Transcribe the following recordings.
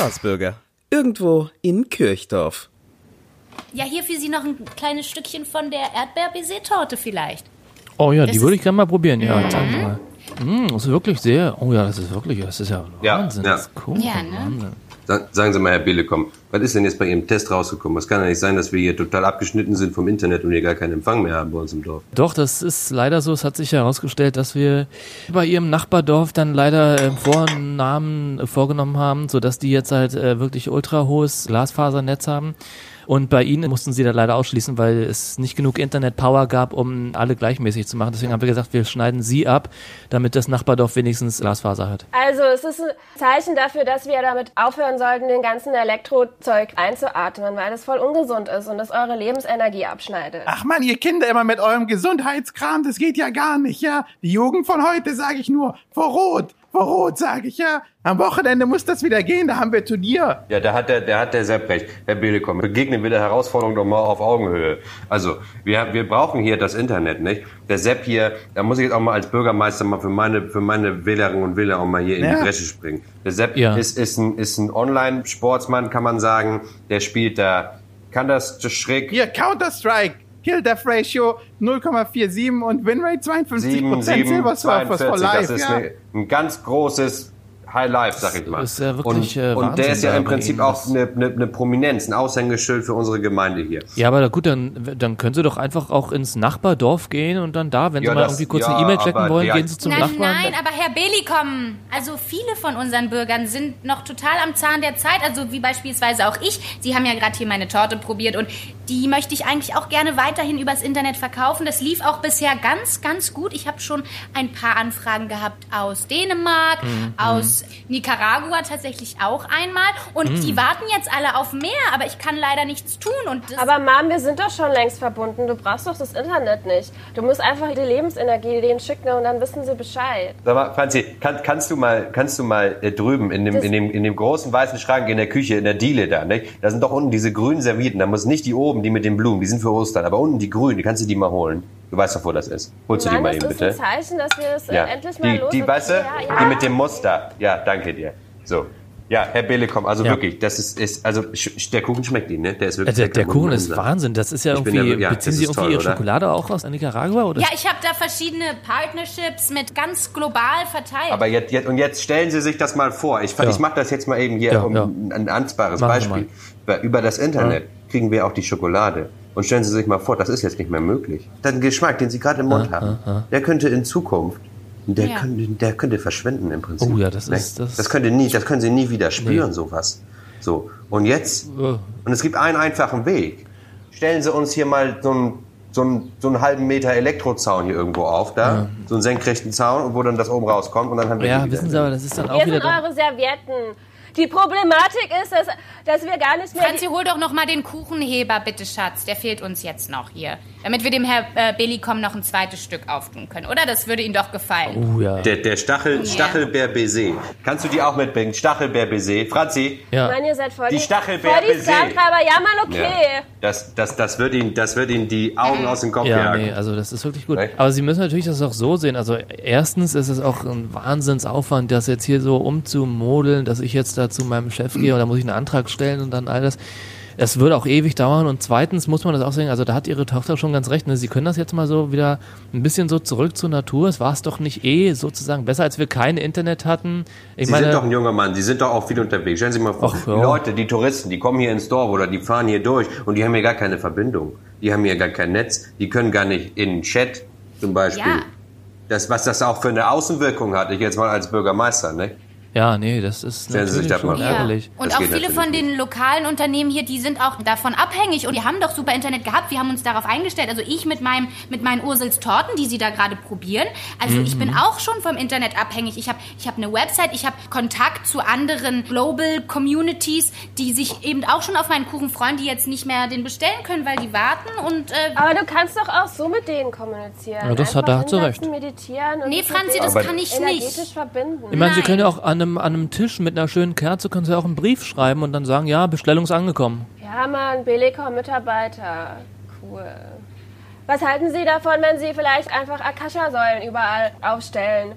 Staatsbürger. Irgendwo in Kirchdorf. Ja, hier für Sie noch ein kleines Stückchen von der Erdbeer-Baiser-Torte vielleicht. Oh ja, Das die würde ich gerne mal probieren. Ja, zeig mal. Mm, das ist wirklich sehr. Oh ja, das ist wirklich. Das ist ja Ja, Wahnsinn. ja. Das ist cool. Ja, ne? Wahnsinn. Sa- Sagen Sie mal, Herr Belekom, was ist denn jetzt bei Ihrem Test rausgekommen? Es kann ja nicht sein, dass wir hier total abgeschnitten sind vom Internet und hier gar keinen Empfang mehr haben bei uns im Dorf. Doch, das ist leider so. Es hat sich herausgestellt, dass wir bei ihrem Nachbardorf dann leider äh, Vornamen äh, vorgenommen haben, sodass die jetzt halt äh, wirklich ultra hohes Glasfasernetz haben. Und bei ihnen mussten sie da leider ausschließen, weil es nicht genug Internet-Power gab, um alle gleichmäßig zu machen. Deswegen haben wir gesagt, wir schneiden sie ab, damit das Nachbardorf wenigstens Glasfaser hat. Also es ist ein Zeichen dafür, dass wir damit aufhören sollten, den ganzen Elektrozeug einzuatmen, weil das voll ungesund ist und das eure Lebensenergie abschneidet. Ach man, ihr Kinder immer mit eurem Gesundheitskram, das geht ja gar nicht, ja. Die Jugend von heute, sage ich nur, vor Rot, vor Rot, sage ich, ja. Am Wochenende muss das wieder gehen, da haben wir Turnier. Ja, da hat der, der hat der Sepp recht. Herr Belekom, begegnen wir der Herausforderung doch mal auf Augenhöhe. Also, wir, wir brauchen hier das Internet, nicht? Der Sepp hier, da muss ich jetzt auch mal als Bürgermeister mal für meine, für meine Wählerinnen und Wähler auch mal hier in Ja. die Bresche springen. Der Sepp Ja. ist, ist ein, ist ein Online-Sportsmann, kann man sagen. Der spielt da, kann das schräg Hier, Counter-Strike, Kill Death Ratio 0,47 und Winrate 52 7, Prozent 7, Silver Surfers for 42, Life, das ist ja. eine, ein ganz großes High Life, sag ich mal. ist ja wirklich, und, äh, und der ist ja im Prinzip auch das- eine, eine, eine Prominenz, ein Aushängeschild für unsere Gemeinde hier. Ja, aber gut, dann, dann können Sie doch einfach auch ins Nachbardorf gehen und dann da, wenn Ja, Sie mal das- irgendwie kurz ja, eine E-Mail checken wollen, gehen Sie zum nein, Nachbarn. nein, aber Herr Belikom, also viele von unseren Bürgern sind noch total am Zahn der Zeit, also wie beispielsweise auch ich. Sie haben ja gerade hier meine Torte probiert und die möchte ich eigentlich auch gerne weiterhin übers Internet verkaufen. Das lief auch bisher ganz, ganz gut. Ich habe schon ein paar Anfragen gehabt aus Dänemark, Mhm, aus Nicaragua tatsächlich auch einmal und Mhm. die warten jetzt alle auf mehr, aber ich kann leider nichts tun und das Aber Mom, wir sind doch schon längst verbunden. Du brauchst doch das Internet nicht. Du musst einfach die Lebensenergie denen schicken und dann wissen sie Bescheid. Sag mal, Franzi, kann, kannst du mal, kannst du mal äh, drüben in dem, Das- in, dem, in dem großen weißen Schrank in der Küche, in der Diele da, nicht? da sind doch unten diese grünen Servietten, da muss nicht die oben, die mit den Blumen, die sind für Ostern, aber unten die grünen, die kannst du die mal holen. Du weißt doch, wo das ist. Holst du die mal das eben ist bitte? ein Zeichen, dass wir es Ja. äh, endlich mal Die, los die, weißt du, ja, ja. die mit dem Muster. Ja, danke dir. So. Ja, Herr Belekom, also Ja. wirklich, das ist, ist also der Kuchen schmeckt Ihnen, ne? Der ist wirklich der, der lecker. Kuchen ist. Wahnsinn. Das ist ja Ich irgendwie. ja- ja, beziehen das Sie ist irgendwie toll, Ihre oder? Schokolade auch aus Nicaragua? Oder? ja, ich habe da verschiedene Partnerships mit ganz global verteilt. Aber jetzt, jetzt, und jetzt stellen Sie sich das mal vor. Ich, Ja. ich mache das jetzt mal eben hier Ja, um ja. ein anzbares Machen Sie Beispiel. Über, über das Internet kriegen wir auch die Schokolade. Und stellen Sie sich mal vor, das ist jetzt nicht mehr möglich. Den Geschmack, den Sie gerade im Mund haben, der könnte in Zukunft, der, Ja. könnte, der könnte verschwinden im Prinzip. Oh ja, das Ne? ist- das- das könnte nie, das können Sie nie wieder spüren, Nee. sowas. So. Und jetzt, Oh. und es gibt einen einfachen Weg. Stellen Sie uns hier mal so einen, so einen, so einen halben Meter Elektrozaun hier irgendwo auf, da. So einen senkrechten Zaun, wo dann das oben rauskommt und dann haben wir Ja, wissen Sie, aber das ist dann auch Hier wieder. sind eure Servietten. Die Problematik ist, dass, dass wir gar nicht mehr... Franzi, hol doch noch mal den Kuchenheber, bitte, Schatz. Der fehlt uns jetzt noch hier. Damit wir dem Herr äh, Belikom noch ein zweites Stück auftun können, oder? Das würde ihm doch gefallen. Oh ja. Der, der Stachel, Stachelbeer Baiser. Kannst du die auch mitbringen? Stachelbeer Baiser. Franzi? ja. Mann, ihr seid voll Die die, Stachelbeer voll die Baiser. Sklaventreiber. Ja, Mann, okay. Das, das, das, wird ihn, das wird ihn die Augen aus dem Kopf Ja, jagen. nee, also das ist wirklich gut. Aber Sie müssen natürlich das auch so sehen. Also erstens ist es auch ein Wahnsinnsaufwand, das jetzt hier so umzumodeln, dass ich jetzt da zu meinem Chef gehe und da muss ich einen Antrag stellen und dann all das. Es würde auch ewig dauern und zweitens muss man das auch sagen, also da hat ihre Tochter schon ganz recht, ne? sie können das jetzt mal so wieder ein bisschen so zurück zur Natur. Es war es doch nicht eh sozusagen besser, als wir kein Internet hatten. Ich Sie meine, sind doch ein junger Mann, Sie sind doch auch viel unterwegs. Stellen Sie sich mal vor, Ach, die ja. Leute, die Touristen, die kommen hier ins Dorf oder die fahren hier durch und die haben hier gar keine Verbindung. Die haben hier gar kein Netz. Die können gar nicht in den Chat zum Beispiel. Ja. Das, was das auch für eine Außenwirkung hat, ich jetzt mal als Bürgermeister, ne? Ja, nee, das ist Sie sich natürlich schon vor. ärgerlich. Und Das auch viele von den lokalen Unternehmen hier, die sind auch davon abhängig und die haben doch super Internet gehabt. Wir haben uns darauf eingestellt. Also ich mit meinem mit meinen Ursels Torten, die sie da gerade probieren. Also ich Mhm. bin auch schon vom Internet abhängig. Ich habe ich habe eine Website, ich habe Kontakt zu anderen Global Communities, die sich eben auch schon auf meinen Kuchen freuen, die jetzt nicht mehr den bestellen können, weil die warten und äh, Aber du kannst doch auch so mit denen kommunizieren. Ja, das hat- da Einfach hat sie hinsetzen, meditieren und Nee, Franzi, das kann ich energetisch nicht. verbinden. Ich meine, Sie Nein. können ja auch an einem, an einem Tisch mit einer schönen Kerze, können Sie auch einen Brief schreiben und dann sagen, ja, Bestellung ist angekommen. Ja, Mann, Belekom-Mitarbeiter. Cool. Was halten Sie davon, wenn Sie vielleicht einfach Akasha-Säulen überall aufstellen,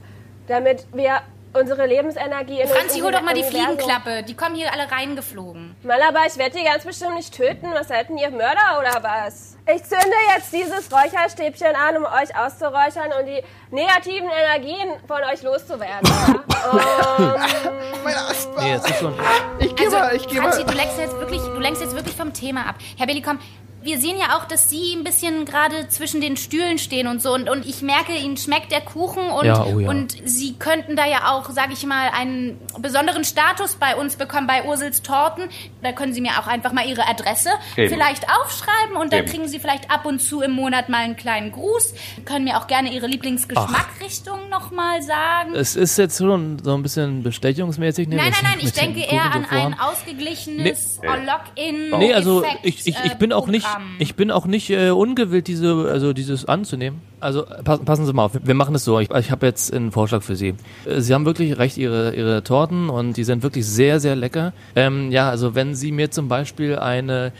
damit wir unsere Lebensenergie in Franzi, hol doch mal die Universum. Fliegenklappe. Die kommen hier alle reingeflogen. Mal, aber ich werde die ganz bestimmt nicht töten. Was seid denn ihr Mörder oder was? Ich zünde jetzt dieses Räucherstäbchen an, um euch auszuräuchern und die negativen Energien von euch loszuwerden. Meine Asper. Nee, jetzt ist schon. Ich geh Also, mal, ich geh Franzi, du lenkst jetzt wirklich, du lenkst jetzt wirklich vom Thema ab. Herr Bellikom, wir sehen ja auch, dass Sie ein bisschen gerade zwischen den Stühlen stehen und so. Und, und ich merke, Ihnen schmeckt der Kuchen und, Ja, oh ja. und Sie könnten da ja auch, sage ich mal, einen besonderen Status bei uns bekommen, bei Ursels Torten. Da können Sie mir auch einfach mal Ihre Adresse Eben. vielleicht aufschreiben und dann Eben. kriegen Sie vielleicht ab und zu im Monat mal einen kleinen Gruß. Können mir auch gerne Ihre Lieblingsgeschmackrichtung nochmal sagen. Es ist jetzt schon so ein bisschen bestechungsmäßig. ne, Nein, nein, nein, ich denke eher an ein ausgeglichenes Nee. Lock-in. Nee, also ich, ich, ich äh, bin auch nicht, Ich bin auch nicht äh, ungewillt, diese, also dieses anzunehmen. Also pass, passen Sie mal auf, wir machen es so. Ich, ich habe jetzt einen Vorschlag für Sie. Äh, Sie haben wirklich recht, Ihre, Ihre Torten und die sind wirklich sehr, sehr lecker. Ähm, ja, also wenn Sie mir zum Beispiel eine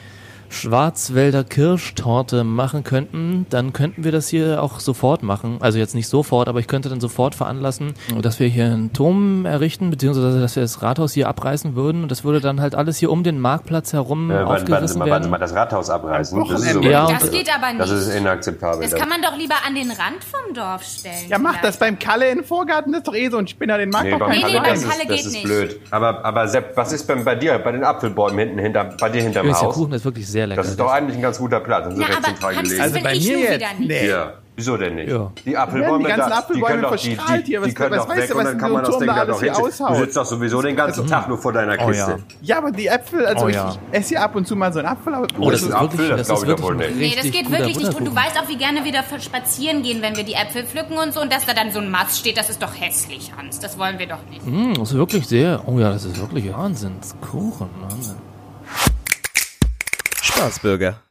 Schwarzwälder Kirschtorte machen könnten, dann könnten wir das hier auch sofort machen. Also jetzt nicht sofort, aber ich könnte dann sofort veranlassen, dass wir hier einen Turm errichten, beziehungsweise dass wir das Rathaus hier abreißen würden und das würde dann halt alles hier um den Marktplatz herum Äh, aufgerissen mal, warten Sie werden. mal, das Rathaus abreißen. Das ist, so, Ja, Das geht aber nicht. das ist inakzeptabel. Das kann man doch lieber an den Rand vom Dorf stellen. Ja, mach das beim Kalle in den Vorgarten, das ist doch eh so ein Spinner, den mag Nee, doch Nee, nee, Kalle, beim das Schwein. ist, Kalle das geht ist nicht. blöd. Aber, aber Sepp, was ist denn bei dir, bei den Apfelbäumen hinten, hinter, bei dir hinterm der Haus? Kuchen ist wirklich sehr lecker. Das ist doch eigentlich ein ganz guter Platz. Das ist Ja, aber gelegen. Also bei ich mir jetzt? Nee. Ja, wieso denn nicht? Ja. Die Apfelbäume, werden die ganzen da, Apfelbäume die können doch, die, verstrahlt die, hier. die können was doch weißt weg du, und was dann kann man das Ding da doch hier hinstellen. Du sitzt doch sowieso den ganzen Tag nur vor deiner Oh Kiste. ja. Ja, aber die Äpfel, also Oh, ich ja. esse hier ab und zu mal so einen Apfel. Aber Oh, das ist wirklich, Apfel, das das glaub ist ich doch wohl nicht. Nee, das geht wirklich nicht. Und du weißt auch, wie gerne wir da spazieren gehen, wenn wir die Äpfel pflücken und so. Und dass da dann so ein Mast steht, das ist doch hässlich, Hans. Das wollen wir doch nicht. Mm, das ist wirklich sehr. Oh ja, das ist wirklich Wahnsinnskuchen. Wahnsinn. Spaßbürger.